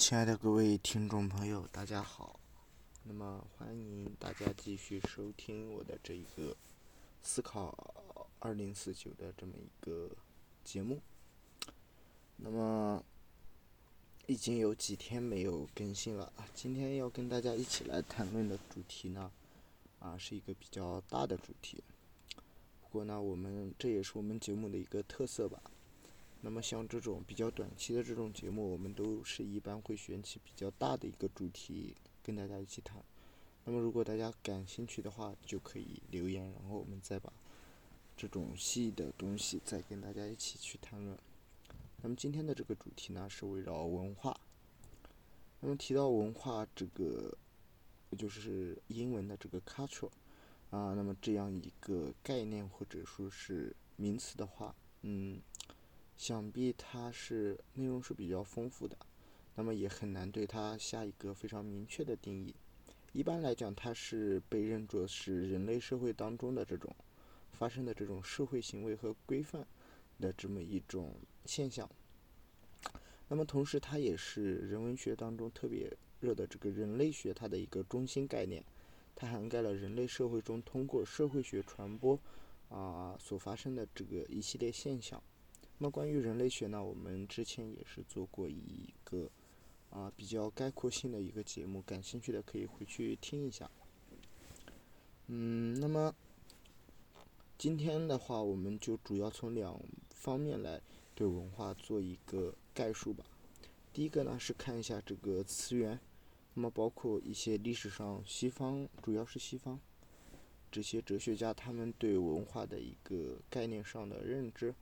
亲爱的各位听众朋友，大家好。那么欢迎大家继续收听我的这一个思考二零四九的这么一个节目。那么已经有几天没有更新了，今天要跟大家一起来谈论的主题呢，啊是一个比较大的主题。不过呢，我们这也是我们节目的一个特色吧。那么像这种比较短期的这种节目，我们都是一般会选起比较大的一个主题跟大家一起谈。那么如果大家感兴趣的话，就可以留言，然后我们再把这种细的东西再跟大家一起去谈论。那么今天的这个主题呢，是围绕文化。那么提到文化这个，就是英文的这个 culture 啊，那么这样一个概念或者说是名词的话，嗯。想必它是内容是比较丰富的，那么也很难对它下一个非常明确的定义。一般来讲，它是被认作是人类社会当中的这种发生的这种社会行为和规范的这么一种现象。那么同时，它也是人文学当中特别热的这个人类学它的一个中心概念，它涵盖了人类社会中通过社会学传播啊所发生的这个一系列现象。那么关于人类学呢，我们之前也是做过一个啊比较概括性的一个节目，感兴趣的可以回去听一下。嗯，那么今天的话，我们就主要从两方面来对文化做一个概述吧。第一个呢是看一下这个词源，那么包括一些历史上西方，主要是西方这些哲学家他们对文化的一个概念上的认知。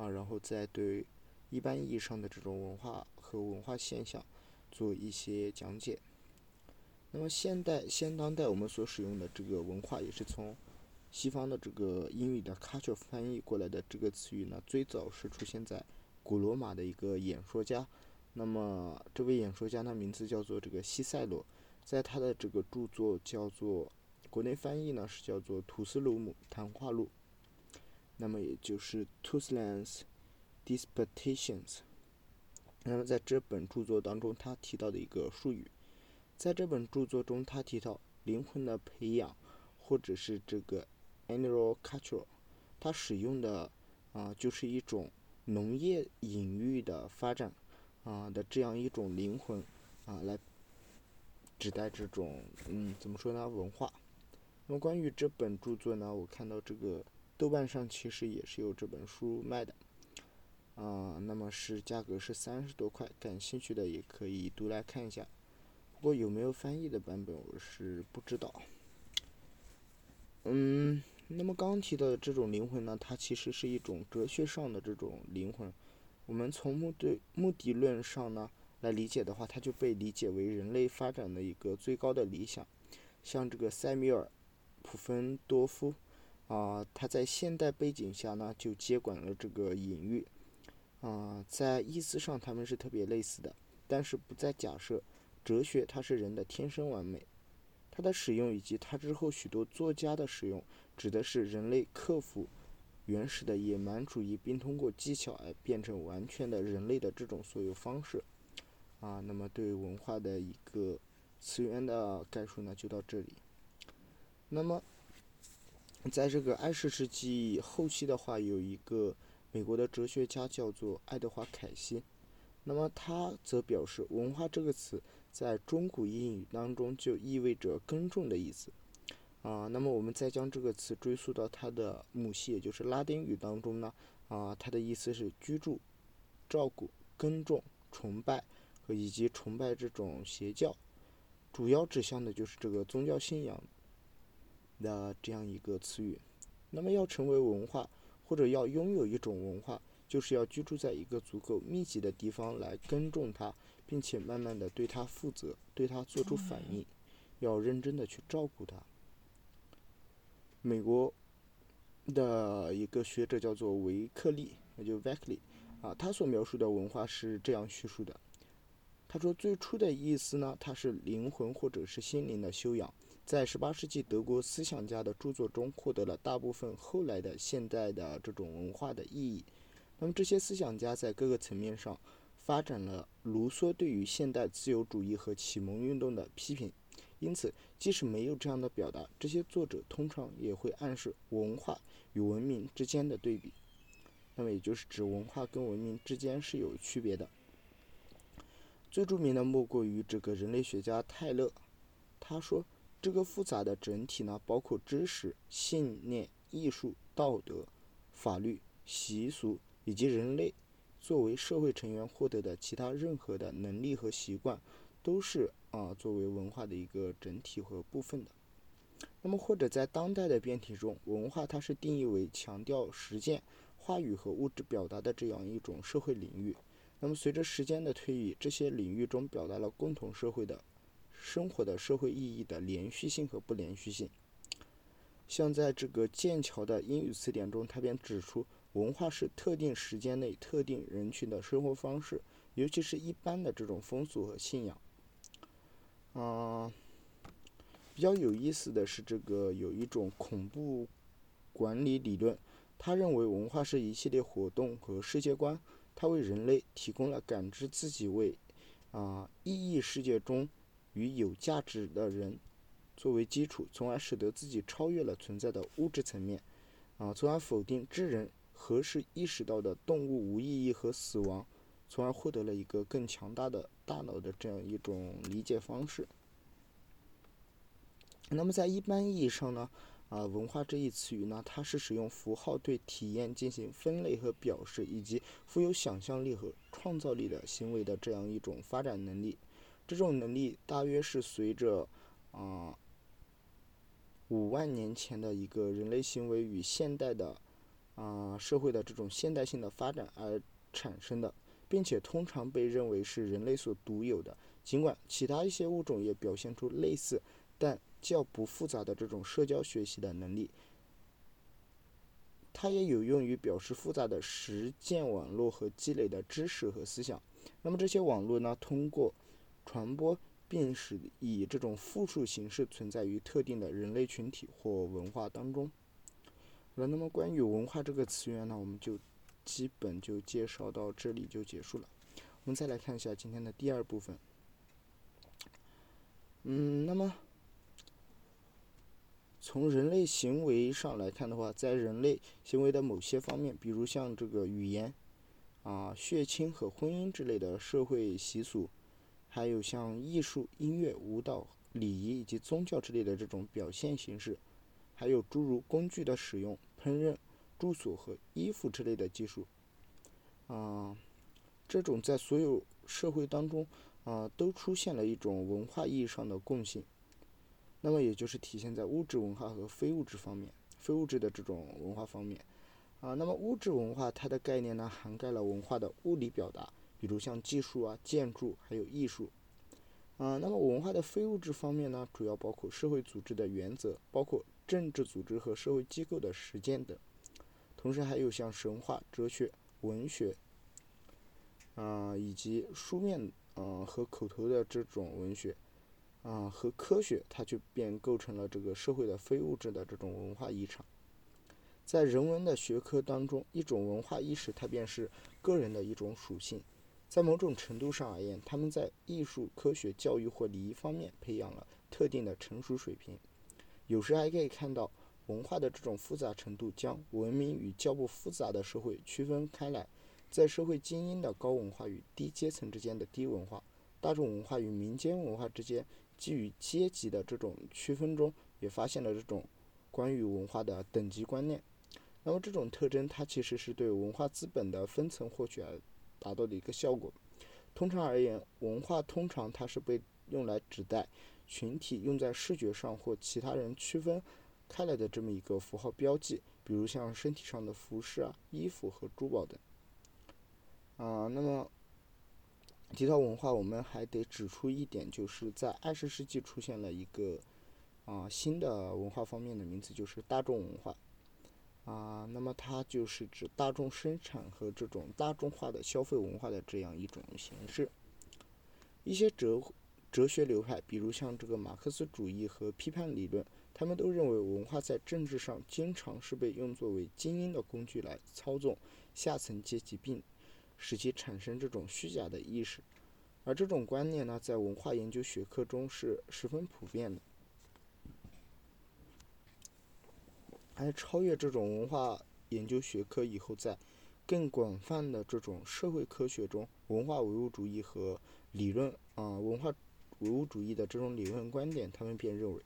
啊，然后再对一般意义上的这种文化和文化现象做一些讲解。那么现代、现当代我们所使用的这个文化，也是从西方的这个英语的 culture 翻译过来的这个词语呢，最早是出现在古罗马的一个演说家。那么这位演说家呢，名字叫做这个西塞罗，在他的这个著作叫做国内翻译呢是叫做《图斯鲁姆谈话录》。那么也就是 Tuslands Disputations。那么在这本著作当中，他提到的一个术语，在这本著作中，他提到灵魂的培养，或者是这个 animal culture，他使用的啊就是一种农业隐喻的发展啊的这样一种灵魂啊来指代这种嗯怎么说呢文化。那么关于这本著作呢，我看到这个。豆瓣上其实也是有这本书卖的，啊，那么是价格是三十多块，感兴趣的也可以读来看一下。不过有没有翻译的版本，我是不知道。嗯，那么刚提到的这种灵魂呢，它其实是一种哲学上的这种灵魂。我们从目的目的论上呢来理解的话，它就被理解为人类发展的一个最高的理想。像这个塞米尔·普芬多夫。啊，他在现代背景下呢，就接管了这个隐喻。啊，在意思上他们是特别类似的，但是不再假设哲学它是人的天生完美。它的使用以及它之后许多作家的使用，指的是人类克服原始的野蛮主义，并通过技巧来变成完全的人类的这种所有方式。啊，那么对文化的一个词源的概述呢，就到这里。那么。在这个二十世纪后期的话，有一个美国的哲学家叫做爱德华·凯西，那么他则表示，文化这个词在中古英语当中就意味着耕种的意思。啊，那么我们再将这个词追溯到它的母系，也就是拉丁语当中呢，啊，它的意思是居住、照顾、耕种、崇拜和以及崇拜这种邪教，主要指向的就是这个宗教信仰。的这样一个词语，那么要成为文化，或者要拥有一种文化，就是要居住在一个足够密集的地方来耕种它，并且慢慢的对它负责，对它做出反应，要认真的去照顾它。美国的一个学者叫做维克利，那就 Veckley，啊，他所描述的文化是这样叙述的，他说最初的意思呢，它是灵魂或者是心灵的修养。在18世纪德国思想家的著作中获得了大部分后来的现代的这种文化的意义。那么这些思想家在各个层面上发展了卢梭对于现代自由主义和启蒙运动的批评。因此，即使没有这样的表达，这些作者通常也会暗示文化与文明之间的对比。那么，也就是指文化跟文明之间是有区别的。最著名的莫过于这个人类学家泰勒，他说，这个复杂的整体呢，包括知识、信念、艺术、道德、法律、习俗，以及人类作为社会成员获得的其他任何的能力和习惯，都是啊作为文化的一个整体和部分的。那么，或者在当代的辩题中，文化它是定义为强调实践、话语和物质表达的这样一种社会领域。那么，随着时间的推移，这些领域中表达了共同社会的生活的社会意义的连续性和不连续性。像在这个剑桥的英语词典中，他便指出，文化是特定时间内特定人群的生活方式，尤其是一般的这种风俗和信仰。啊，比较有意思的是，这个有一种恐怖管理理论，他认为文化是一系列活动和世界观。它为人类提供了感知自己为啊意义世界中与有价值的人作为基础，从而使得自己超越了存在的物质层面，啊，从而否定智人何时意识到的动物无意义和死亡，从而获得了一个更强大的大脑的这样一种理解方式。那么在一般意义上呢？啊，文化这一词语呢，它是使用符号对体验进行分类和表示，以及富有想象力和创造力的行为的这样一种发展能力。这种能力大约是随着啊五万年前的一个人类行为与现代的啊社会的这种现代性的发展而产生的，并且通常被认为是人类所独有的。尽管其他一些物种也表现出类似，但。较不复杂的这种社交学习的能力，它也有用于表示复杂的实践网络和积累的知识和思想。那么这些网络呢，通过传播，并使以这种复数形式存在于特定的人类群体或文化当中。好了，那么关于文化这个词源呢，我们就基本就介绍到这里就结束了。我们再来看一下今天的第二部分。嗯，那么。从人类行为上来看的话，在人类行为的某些方面，比如像这个语言、啊血亲和婚姻之类的社会习俗，还有像艺术、音乐、舞蹈、礼仪以及宗教之类的这种表现形式，还有诸如工具的使用、烹饪、住所和衣服之类的技术，啊，这种在所有社会当中啊都出现了一种文化意义上的共性。那么也就是体现在物质文化和非物质方面，非物质的这种文化方面，啊，那么物质文化它的概念呢，涵盖了文化的物理表达，比如像技术啊、建筑还有艺术，啊，那么文化的非物质方面呢，主要包括社会组织的原则，包括政治组织和社会机构的实践等，同时还有像神话、哲学、文学，啊，以及书面啊和口头的这种文学。啊，和科学，它就便构成了这个社会的非物质的这种文化遗产。在人文的学科当中，一种文化意识，它便是个人的一种属性。在某种程度上而言，他们在艺术、科学、教育或礼仪方面培养了特定的成熟水平。有时还可以看到，文化的这种复杂程度将文明与较不复杂的社会区分开来。在社会精英的高文化与低阶层之间的低文化，大众文化与民间文化之间。基于阶级的这种区分中，也发现了这种关于文化的等级观念。那么这种特征，它其实是对文化资本的分层获取而达到的一个效果。通常而言，文化通常它是被用来指代群体用在视觉上或其他人区分开来的这么一个符号标记，比如像身体上的服饰啊、衣服和珠宝等。啊，那么。提到文化，我们还得指出一点，就是在二十世纪出现了一个啊新的文化方面的名词，就是大众文化。啊，那么它就是指大众生产和这种大众化的消费文化的这样一种形式。一些哲哲学流派，比如像这个马克思主义和批判理论，他们都认为文化在政治上经常是被用作为精英的工具来操纵下层阶级并。使其产生这种虚假的意识。而这种观念呢，在文化研究学科中是十分普遍的。还超越这种文化研究学科以后，在更广泛的这种社会科学中，文化唯物主义和理论啊，文化唯物主义的这种理论观点，他们便认为，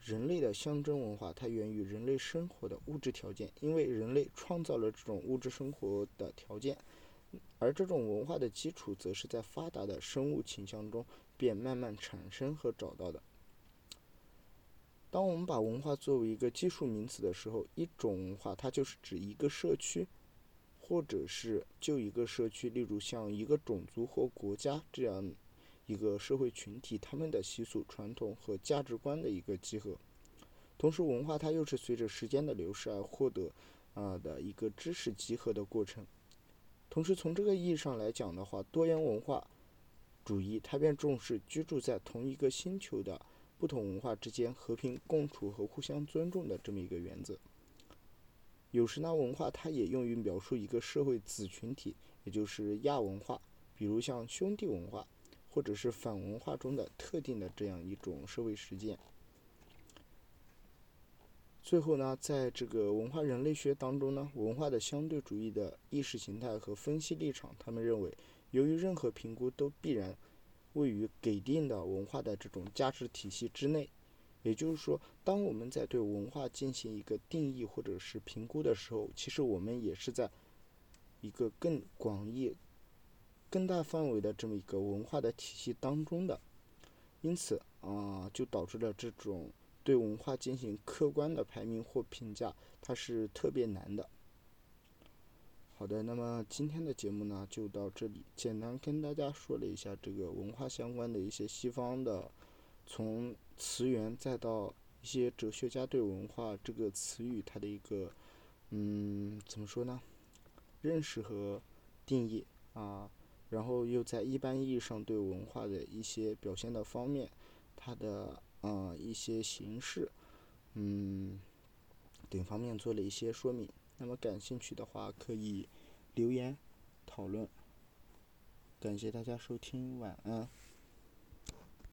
人类的象征文化它源于人类生活的物质条件，因为人类创造了这种物质生活的条件，而这种文化的基础，则是在发达的生物倾向中便慢慢产生和找到的。当我们把文化作为一个技术名词的时候，一种文化它就是指一个社区，或者是就一个社区，例如像一个种族或国家这样一个社会群体，他们的习俗、传统和价值观的一个集合。同时，文化它又是随着时间的流逝而获得啊的一个知识集合的过程。同时，从这个意义上来讲的话，多元文化主义它便重视居住在同一个星球的。不同文化之间和平共处和互相尊重的这么一个原则。有时呢，文化它也用于描述一个社会子群体，也就是亚文化，比如像兄弟文化，或者是反文化中的特定的这样一种社会实践。最后呢，在这个文化人类学当中呢，文化的相对主义的意识形态和分析立场，他们认为，由于任何评估都必然。位于给定的文化的这种价值体系之内，也就是说，当我们在对文化进行一个定义或者是评估的时候，其实我们也是在一个更广义、更大范围的这么一个文化的体系当中的。因此啊，就导致了这种对文化进行客观的排名或评价，它是特别难的。好的，那么今天的节目呢就到这里，简单跟大家说了一下这个文化相关的一些西方的，从词源再到一些哲学家对文化这个词语它的一个，嗯，怎么说呢？认识和定义啊，然后又在一般意义上对文化的一些表现的方面，它的啊一些形式，嗯，等方面做了一些说明。那么感兴趣的话，可以留言讨论。感谢大家收听，晚安。